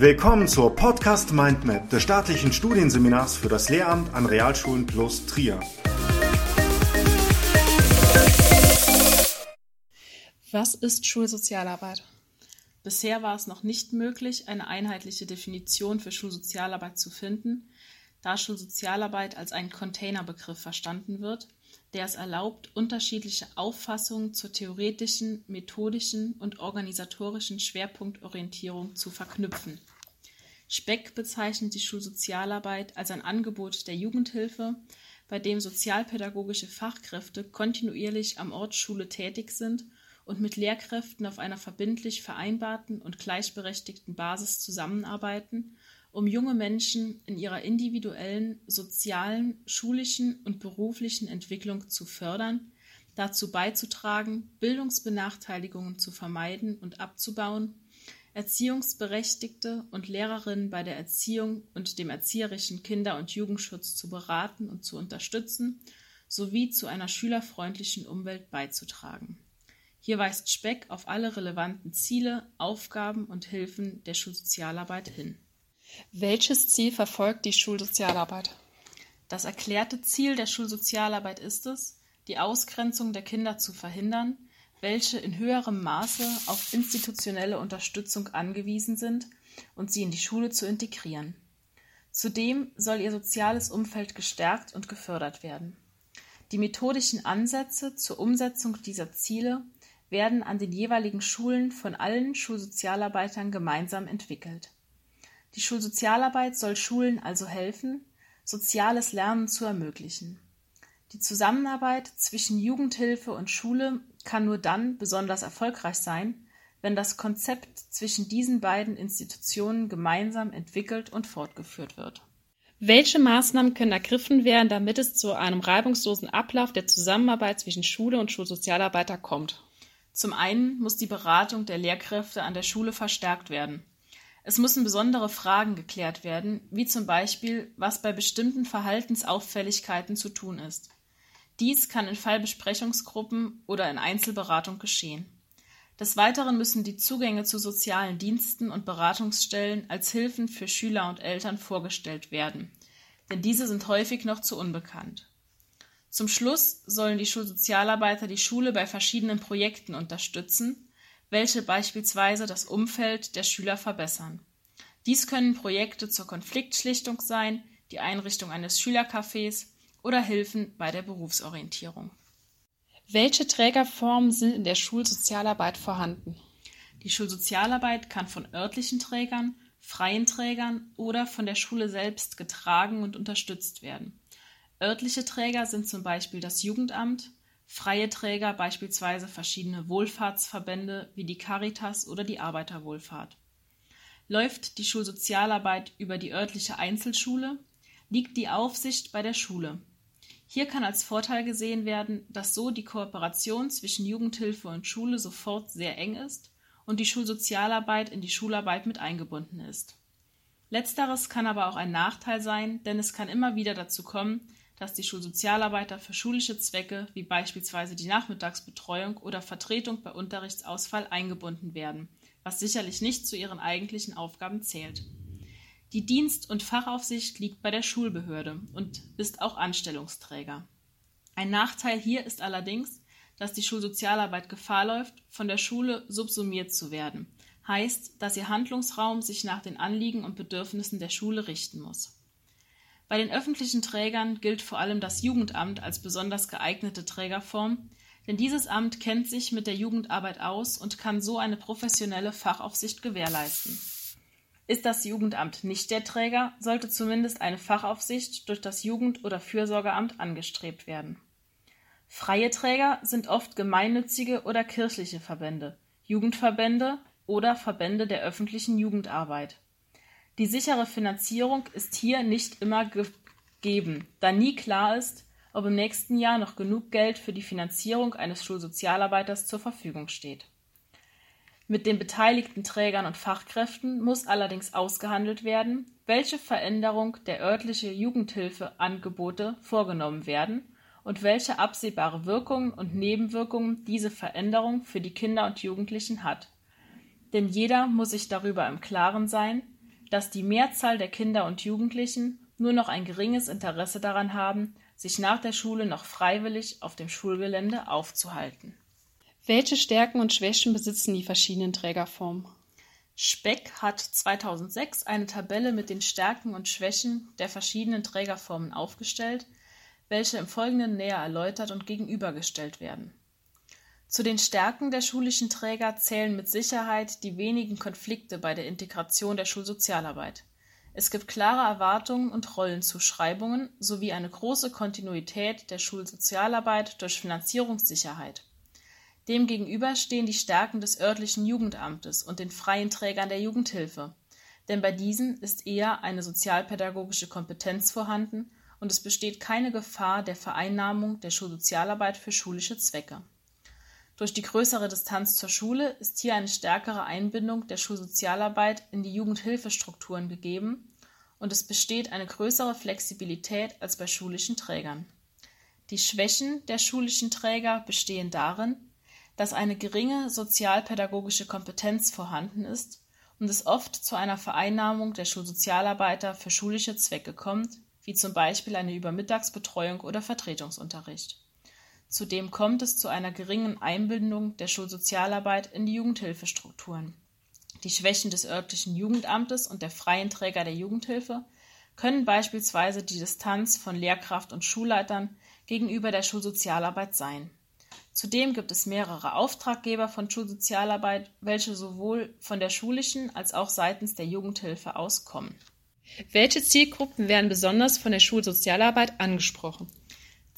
Willkommen zur Podcast Mindmap des staatlichen Studienseminars für das Lehramt an Realschulen plus Trier. Was ist Schulsozialarbeit? Bisher war es noch nicht möglich, eine einheitliche Definition für Schulsozialarbeit zu finden, da Schulsozialarbeit als ein Containerbegriff verstanden wird, der es erlaubt, unterschiedliche Auffassungen zur theoretischen, methodischen und organisatorischen Schwerpunktorientierung zu verknüpfen. Speck bezeichnet die Schulsozialarbeit als ein Angebot der Jugendhilfe, bei dem sozialpädagogische Fachkräfte kontinuierlich am Ort Schule tätig sind und mit Lehrkräften auf einer verbindlich vereinbarten und gleichberechtigten Basis zusammenarbeiten, um junge Menschen in ihrer individuellen, sozialen, schulischen und beruflichen Entwicklung zu fördern, dazu beizutragen, Bildungsbenachteiligungen zu vermeiden und abzubauen, Erziehungsberechtigte und Lehrerinnen bei der Erziehung und dem erzieherischen Kinder- und Jugendschutz zu beraten und zu unterstützen sowie zu einer schülerfreundlichen Umwelt beizutragen hier weist Speck auf alle relevanten Ziele, Aufgaben und Hilfen der Schulsozialarbeit hin. Welches Ziel verfolgt die Schulsozialarbeit? Das erklärte Ziel der Schulsozialarbeit ist es, die Ausgrenzung der Kinder zu verhindern, welche in höherem Maße auf institutionelle Unterstützung angewiesen sind und sie in die Schule zu integrieren. Zudem soll ihr soziales Umfeld gestärkt und gefördert werden. Die methodischen Ansätze zur Umsetzung dieser Ziele werden an den jeweiligen Schulen von allen Schulsozialarbeitern gemeinsam entwickelt. Die Schulsozialarbeit soll Schulen also helfen, soziales Lernen zu ermöglichen. Die Zusammenarbeit zwischen Jugendhilfe und Schule kann nur dann besonders erfolgreich sein, wenn das Konzept zwischen diesen beiden Institutionen gemeinsam entwickelt und fortgeführt wird. Welche Maßnahmen können ergriffen werden, damit es zu einem reibungslosen Ablauf der Zusammenarbeit zwischen Schule und Schulsozialarbeiter kommt? Zum einen muss die Beratung der Lehrkräfte an der Schule verstärkt werden. Es müssen besondere Fragen geklärt werden, wie zum Beispiel, was bei bestimmten Verhaltensauffälligkeiten zu tun ist. Dies kann in Fallbesprechungsgruppen oder in Einzelberatung geschehen. Des Weiteren müssen die Zugänge zu sozialen Diensten und Beratungsstellen als Hilfen für Schüler und Eltern vorgestellt werden, denn diese sind häufig noch zu unbekannt. Zum Schluss sollen die Schulsozialarbeiter die Schule bei verschiedenen Projekten unterstützen, welche beispielsweise das Umfeld der Schüler verbessern. Dies können Projekte zur Konfliktschlichtung sein, die Einrichtung eines Schülercafés oder Hilfen bei der Berufsorientierung. Welche Trägerformen sind in der Schulsozialarbeit vorhanden? Die Schulsozialarbeit kann von örtlichen Trägern, freien Trägern oder von der Schule selbst getragen und unterstützt werden. Örtliche Träger sind zum Beispiel das Jugendamt, freie Träger beispielsweise verschiedene Wohlfahrtsverbände wie die Caritas oder die Arbeiterwohlfahrt. Läuft die Schulsozialarbeit über die örtliche Einzelschule, liegt die Aufsicht bei der Schule. Hier kann als Vorteil gesehen werden, dass so die Kooperation zwischen Jugendhilfe und Schule sofort sehr eng ist und die Schulsozialarbeit in die Schularbeit mit eingebunden ist. Letzteres kann aber auch ein Nachteil sein, denn es kann immer wieder dazu kommen, dass die Schulsozialarbeiter für schulische Zwecke wie beispielsweise die Nachmittagsbetreuung oder Vertretung bei Unterrichtsausfall eingebunden werden, was sicherlich nicht zu ihren eigentlichen Aufgaben zählt. Die Dienst- und Fachaufsicht liegt bei der Schulbehörde und ist auch Anstellungsträger. Ein Nachteil hier ist allerdings, dass die Schulsozialarbeit Gefahr läuft, von der Schule subsumiert zu werden, heißt, dass ihr Handlungsraum sich nach den Anliegen und Bedürfnissen der Schule richten muss. Bei den öffentlichen Trägern gilt vor allem das Jugendamt als besonders geeignete Trägerform, denn dieses Amt kennt sich mit der Jugendarbeit aus und kann so eine professionelle Fachaufsicht gewährleisten. Ist das Jugendamt nicht der Träger, sollte zumindest eine Fachaufsicht durch das Jugend- oder Fürsorgeamt angestrebt werden. Freie Träger sind oft gemeinnützige oder kirchliche Verbände, Jugendverbände oder Verbände der öffentlichen Jugendarbeit. Die sichere Finanzierung ist hier nicht immer gegeben, da nie klar ist, ob im nächsten Jahr noch genug Geld für die Finanzierung eines Schulsozialarbeiters zur Verfügung steht. Mit den beteiligten Trägern und Fachkräften muss allerdings ausgehandelt werden, welche Veränderung der örtlichen Jugendhilfeangebote vorgenommen werden und welche absehbare Wirkungen und Nebenwirkungen diese Veränderung für die Kinder und Jugendlichen hat. Denn jeder muss sich darüber im Klaren sein, dass die Mehrzahl der Kinder und Jugendlichen nur noch ein geringes Interesse daran haben, sich nach der Schule noch freiwillig auf dem Schulgelände aufzuhalten. Welche Stärken und Schwächen besitzen die verschiedenen Trägerformen? Speck hat 2006 eine Tabelle mit den Stärken und Schwächen der verschiedenen Trägerformen aufgestellt, welche im Folgenden näher erläutert und gegenübergestellt werden. Zu den Stärken der schulischen Träger zählen mit Sicherheit die wenigen Konflikte bei der Integration der Schulsozialarbeit. Es gibt klare Erwartungen und Rollenzuschreibungen sowie eine große Kontinuität der Schulsozialarbeit durch Finanzierungssicherheit. Demgegenüber stehen die Stärken des örtlichen Jugendamtes und den freien Trägern der Jugendhilfe, denn bei diesen ist eher eine sozialpädagogische Kompetenz vorhanden und es besteht keine Gefahr der Vereinnahmung der Schulsozialarbeit für schulische Zwecke. Durch die größere Distanz zur Schule ist hier eine stärkere Einbindung der Schulsozialarbeit in die Jugendhilfestrukturen gegeben und es besteht eine größere Flexibilität als bei schulischen Trägern. Die Schwächen der schulischen Träger bestehen darin, dass eine geringe sozialpädagogische Kompetenz vorhanden ist und es oft zu einer Vereinnahmung der Schulsozialarbeiter für schulische Zwecke kommt, wie zum Beispiel eine Übermittagsbetreuung oder Vertretungsunterricht. Zudem kommt es zu einer geringen Einbindung der Schulsozialarbeit in die Jugendhilfestrukturen. Die Schwächen des örtlichen Jugendamtes und der freien Träger der Jugendhilfe können beispielsweise die Distanz von Lehrkraft und Schulleitern gegenüber der Schulsozialarbeit sein. Zudem gibt es mehrere Auftraggeber von Schulsozialarbeit, welche sowohl von der schulischen als auch seitens der Jugendhilfe auskommen. Welche Zielgruppen werden besonders von der Schulsozialarbeit angesprochen?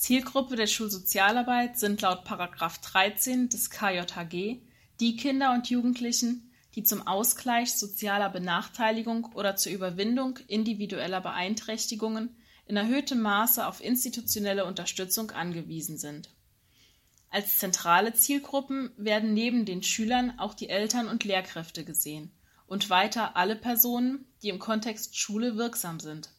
Zielgruppe der Schulsozialarbeit sind laut 13 des KJHG die Kinder und Jugendlichen, die zum Ausgleich sozialer Benachteiligung oder zur Überwindung individueller Beeinträchtigungen in erhöhtem Maße auf institutionelle Unterstützung angewiesen sind. Als zentrale Zielgruppen werden neben den Schülern auch die Eltern und Lehrkräfte gesehen und weiter alle Personen, die im Kontext Schule wirksam sind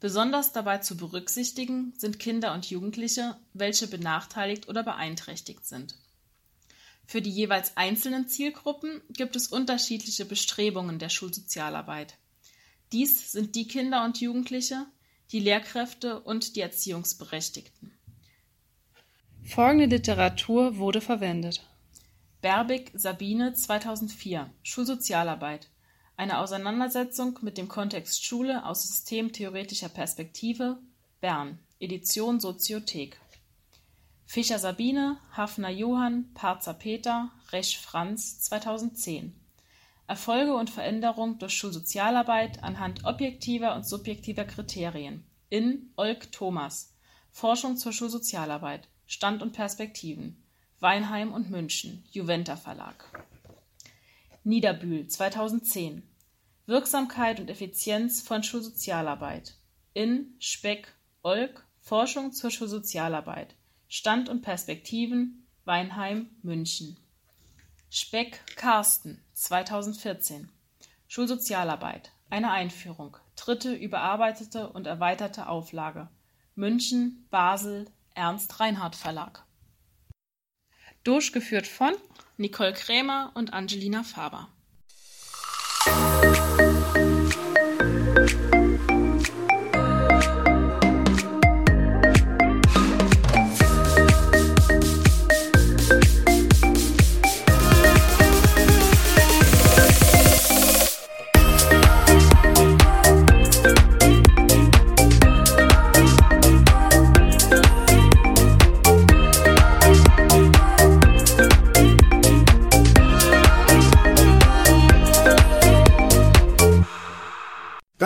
Besonders dabei zu berücksichtigen sind Kinder und Jugendliche, welche benachteiligt oder beeinträchtigt sind. Für die jeweils einzelnen Zielgruppen gibt es unterschiedliche Bestrebungen der Schulsozialarbeit. Dies sind die Kinder und Jugendliche, die Lehrkräfte und die Erziehungsberechtigten. Folgende Literatur wurde verwendet. Berbig, Sabine 2004 Schulsozialarbeit eine Auseinandersetzung mit dem Kontext Schule aus systemtheoretischer Perspektive, Bern, Edition Soziothek. Fischer Sabine, Hafner Johann, Parzer Peter, Resch Franz 2010. Erfolge und Veränderung durch Schulsozialarbeit anhand objektiver und subjektiver Kriterien. In Olk Thomas. Forschung zur Schulsozialarbeit. Stand und Perspektiven. Weinheim und München. Juventa Verlag. Niederbühl 2010 Wirksamkeit und Effizienz von Schulsozialarbeit. In Speck Olk Forschung zur Schulsozialarbeit. Stand und Perspektiven Weinheim München. Speck Carsten 2014 Schulsozialarbeit. Eine Einführung. Dritte überarbeitete und erweiterte Auflage. München Basel Ernst Reinhardt Verlag. Durchgeführt von Nicole Krämer und Angelina Faber.